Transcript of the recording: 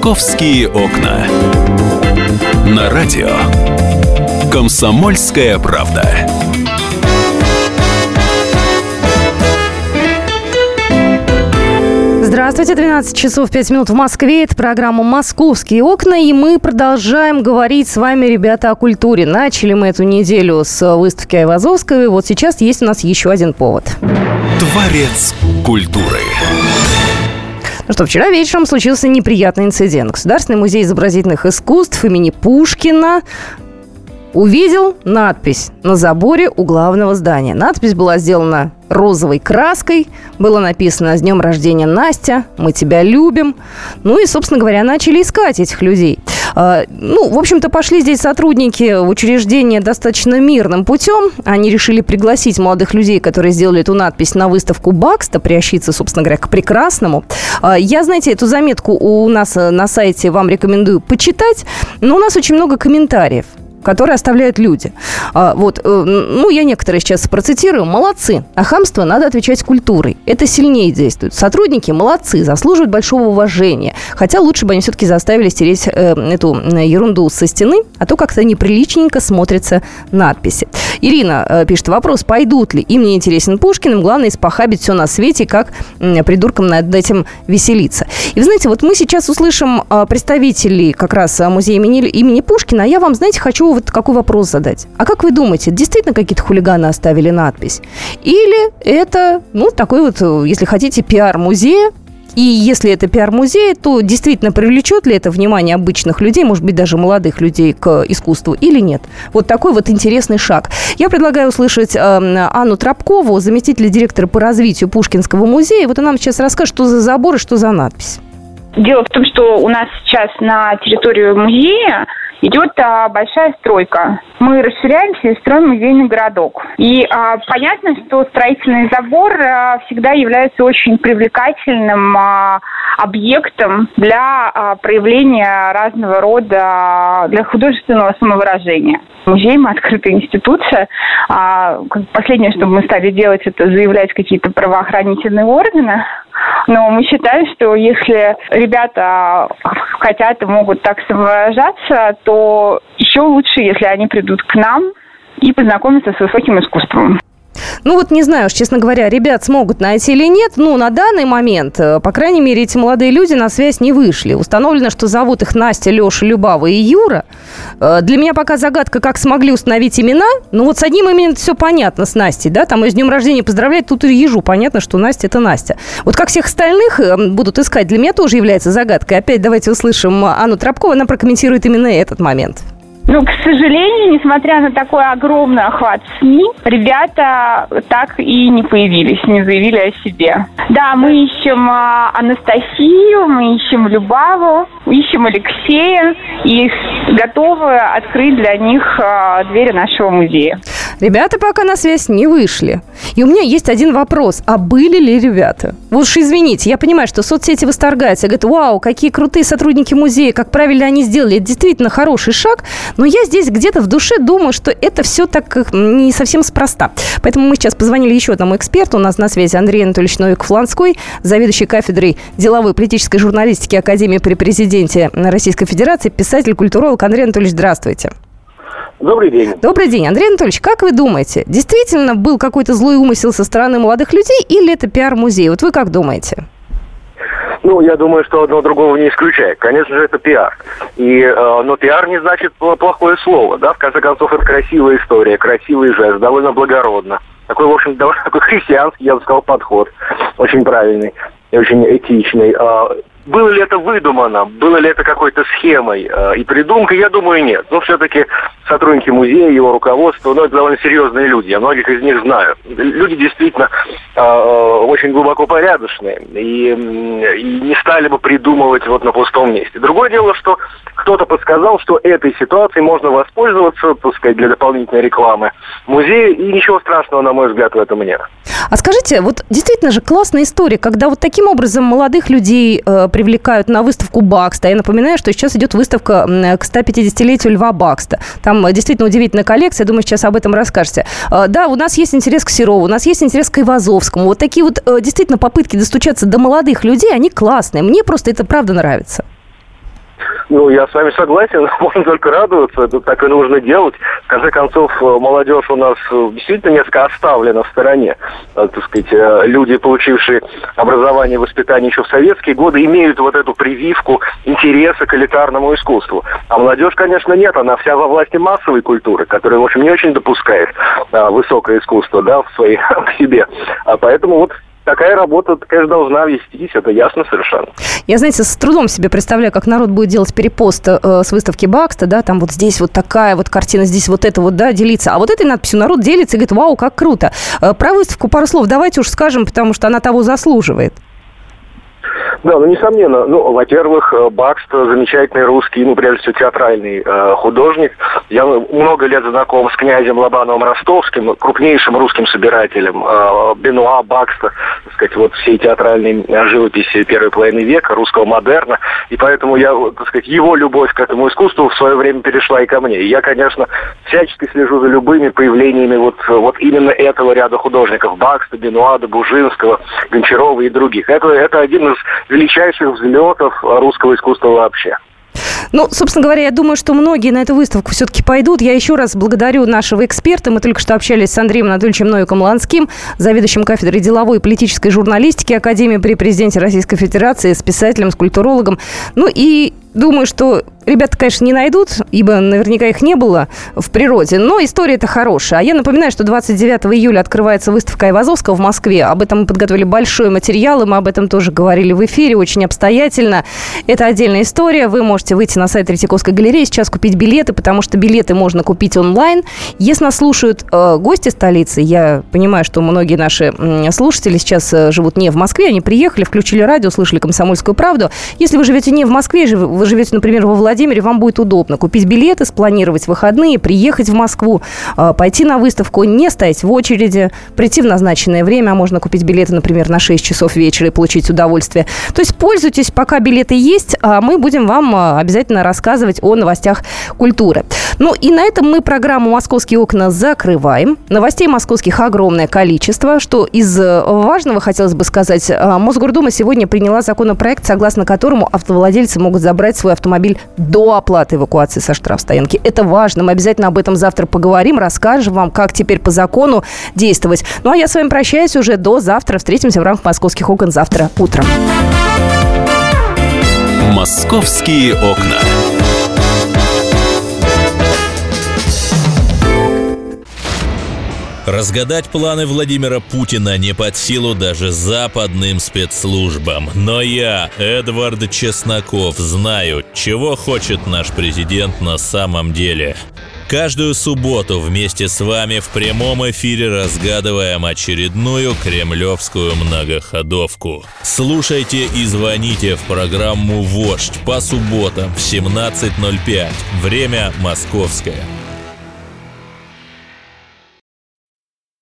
«Московские окна». На радио «Комсомольская правда». Здравствуйте, 12 часов 5 минут в Москве. Это программа «Московские окна». И мы продолжаем говорить с вами, ребята, о культуре. Начали мы эту неделю с выставки Айвазовской. Вот сейчас есть у нас еще один повод. Дворец культуры. Ну что, вчера вечером случился неприятный инцидент. Государственный музей изобразительных искусств имени Пушкина увидел надпись на заборе у главного здания. Надпись была сделана розовой краской. Было написано «С днем рождения, Настя! Мы тебя любим!» Ну и, собственно говоря, начали искать этих людей. А, ну, в общем-то, пошли здесь сотрудники в учреждение достаточно мирным путем. Они решили пригласить молодых людей, которые сделали эту надпись на выставку Бакста, приобщиться, собственно говоря, к прекрасному. А, я, знаете, эту заметку у нас на сайте вам рекомендую почитать, но у нас очень много комментариев которые оставляют люди. А, вот, э, ну, я некоторые сейчас процитирую. Молодцы. А хамство надо отвечать культурой. Это сильнее действует. Сотрудники молодцы, заслуживают большого уважения. Хотя лучше бы они все-таки заставили стереть э, эту ерунду со стены, а то как-то неприличненько смотрятся надписи. Ирина э, пишет вопрос, пойдут ли. Им не интересен Пушкин, им главное испохабить все на свете, как э, придуркам над этим веселиться. И вы знаете, вот мы сейчас услышим э, представителей как раз музея имени, имени Пушкина, а я вам, знаете, хочу вот какой вопрос задать. А как вы думаете, действительно какие-то хулиганы оставили надпись? Или это, ну, такой вот, если хотите, пиар музея, и если это пиар-музей, то действительно привлечет ли это внимание обычных людей, может быть, даже молодых людей к искусству или нет? Вот такой вот интересный шаг. Я предлагаю услышать э, Анну Тропкову, заместителя директора по развитию Пушкинского музея. Вот она нам сейчас расскажет, что за забор и что за надпись. Дело в том, что у нас сейчас на территории музея идет а, большая стройка. Мы расширяемся и строим музейный городок. И а, понятно, что строительный забор а, всегда является очень привлекательным а, объектом для а, проявления разного рода, для художественного самовыражения. Музей, мы открытая институция. А, последнее, что мы стали делать, это заявлять какие-то правоохранительные органы. Но мы считаем, что если ребята хотят и могут так самовыражаться, то еще лучше, если они придут к нам и познакомятся с высоким искусством. Ну вот не знаю, честно говоря, ребят смогут найти или нет. Ну, на данный момент, э, по крайней мере, эти молодые люди на связь не вышли. Установлено, что зовут их Настя, Леша, Любава и Юра. Э, для меня пока загадка, как смогли установить имена. Ну вот с одним именем все понятно с Настей, да, там и с днем рождения поздравлять, тут и ежу понятно, что Настя это Настя. Вот как всех остальных э, будут искать, для меня тоже является загадкой. Опять давайте услышим Анну Тропкову, она прокомментирует именно этот момент. Ну, к сожалению, несмотря на такой огромный охват СМИ, ребята так и не появились, не заявили о себе. Да, мы ищем а, Анастасию, мы ищем Любаву, ищем Алексея и готовы открыть для них а, двери нашего музея. Ребята пока на связь не вышли. И у меня есть один вопрос. А были ли ребята? Вот уж извините, я понимаю, что соцсети восторгаются. Говорят, вау, какие крутые сотрудники музея, как правильно они сделали. Это действительно хороший шаг. Но я здесь где-то в душе думаю, что это все так не совсем спроста. Поэтому мы сейчас позвонили еще одному эксперту. У нас на связи Андрей Анатольевич Новик-Фланской, заведующий кафедрой деловой политической журналистики Академии при президенте Российской Федерации, писатель, культуролог. Андрей Анатольевич, здравствуйте. Добрый день. Добрый день. Андрей Анатольевич, как вы думаете, действительно был какой-то злой умысел со стороны молодых людей или это пиар-музей? Вот вы как думаете? Ну, я думаю, что одно другого не исключает. Конечно же, это пиар. И, э, но пиар не значит плохое слово, да? В конце концов, это красивая история, красивый жест, довольно благородно. Такой, в общем, довольно такой христианский, я бы сказал, подход. Очень правильный и очень этичный. А, было ли это выдумано, было ли это какой-то схемой э, и придумкой, я думаю, нет. Но все-таки сотрудники музея, его руководство, ну, это довольно серьезные люди, я многих из них знаю. Люди действительно э, очень глубоко порядочные и, и не стали бы придумывать вот на пустом месте. Другое дело, что кто-то подсказал, что этой ситуацией можно воспользоваться, так для дополнительной рекламы музея, и ничего страшного, на мой взгляд, в этом нет. А скажите, вот действительно же классная история, когда вот таким образом молодых людей э, привлекают на выставку Бакста. Я напоминаю, что сейчас идет выставка к 150-летию Льва Бакста. Там э, действительно удивительная коллекция, думаю, сейчас об этом расскажете. Э, да, у нас есть интерес к Серову, у нас есть интерес к Ивазовскому. Вот такие вот э, действительно попытки достучаться до молодых людей, они классные. Мне просто это правда нравится. Ну, я с вами согласен, можно только радоваться, это так и нужно делать. В конце концов, э, молодежь у нас э, действительно несколько оставлена в стороне. Э, так сказать, люди, получившие образование и воспитание еще в советские годы, имеют вот эту прививку интереса к элитарному искусству. А молодежь, конечно, нет, она вся во власти массовой культуры, которая, в общем, не очень допускает а, высокое искусство, да, в своей в себе. А поэтому вот такая работа, конечно, должна вестись, это ясно совершенно. Я, знаете, с трудом себе представляю, как народ будет делать перепост э, с выставки Бакста, да, там вот здесь вот такая вот картина, здесь вот это вот, да, делиться. А вот этой надписью народ делится и говорит, вау, как круто. Э, про выставку пару слов давайте уж скажем, потому что она того заслуживает. Да, ну, несомненно. Ну, во-первых, э, Бакст замечательный русский, ну, прежде всего, театральный э, художник. Я много лет знаком с князем Лобановым Ростовским, крупнейшим русским собирателем э, Бенуа, Бакста, так сказать, вот всей театральной живописи первой половины века, русского модерна. И поэтому я, так сказать, его любовь к этому искусству в свое время перешла и ко мне. И я, конечно, всячески слежу за любыми появлениями вот, вот именно этого ряда художников. Бакста, Бенуа, Бужинского, Гончарова и других. Это, это один из величайших взлетов русского искусства вообще. Ну, собственно говоря, я думаю, что многие на эту выставку все-таки пойдут. Я еще раз благодарю нашего эксперта. Мы только что общались с Андреем Анатольевичем Новиком Ланским, заведующим кафедрой деловой и политической журналистики Академии при президенте Российской Федерации, с писателем, с культурологом. Ну и думаю, что Ребята, конечно, не найдут, ибо наверняка их не было в природе, но история это хорошая. А я напоминаю, что 29 июля открывается выставка Айвазовского в Москве. Об этом мы подготовили большой материал, и мы об этом тоже говорили в эфире очень обстоятельно. Это отдельная история. Вы можете выйти на сайт Третьяковской галереи, сейчас купить билеты, потому что билеты можно купить онлайн. Если нас слушают э, гости столицы, я понимаю, что многие наши слушатели сейчас э, живут не в Москве, они приехали, включили радио, слышали «Комсомольскую правду». Если вы живете не в Москве, вы живете, например, во Владимире, вам будет удобно купить билеты, спланировать выходные, приехать в Москву, а, пойти на выставку, не стоять в очереди, прийти в назначенное время, а можно купить билеты, например, на 6 часов вечера и получить удовольствие. То есть пользуйтесь, пока билеты есть, а мы будем вам а, обязательно рассказывать о новостях культуры. Ну и на этом мы программу «Московские окна» закрываем. Новостей московских огромное количество. Что из э, важного хотелось бы сказать, Мосгордума сегодня приняла законопроект, согласно которому автовладельцы могут забрать свой автомобиль до оплаты эвакуации со штрафстоянки. Это важно. Мы обязательно об этом завтра поговорим, расскажем вам, как теперь по закону действовать. Ну а я с вами прощаюсь уже до завтра. Встретимся в рамках «Московских окон» завтра утром. «Московские окна». Разгадать планы Владимира Путина не под силу даже западным спецслужбам. Но я, Эдвард Чесноков, знаю, чего хочет наш президент на самом деле. Каждую субботу вместе с вами в прямом эфире разгадываем очередную кремлевскую многоходовку. Слушайте и звоните в программу «Вождь» по субботам в 17.05. Время московское.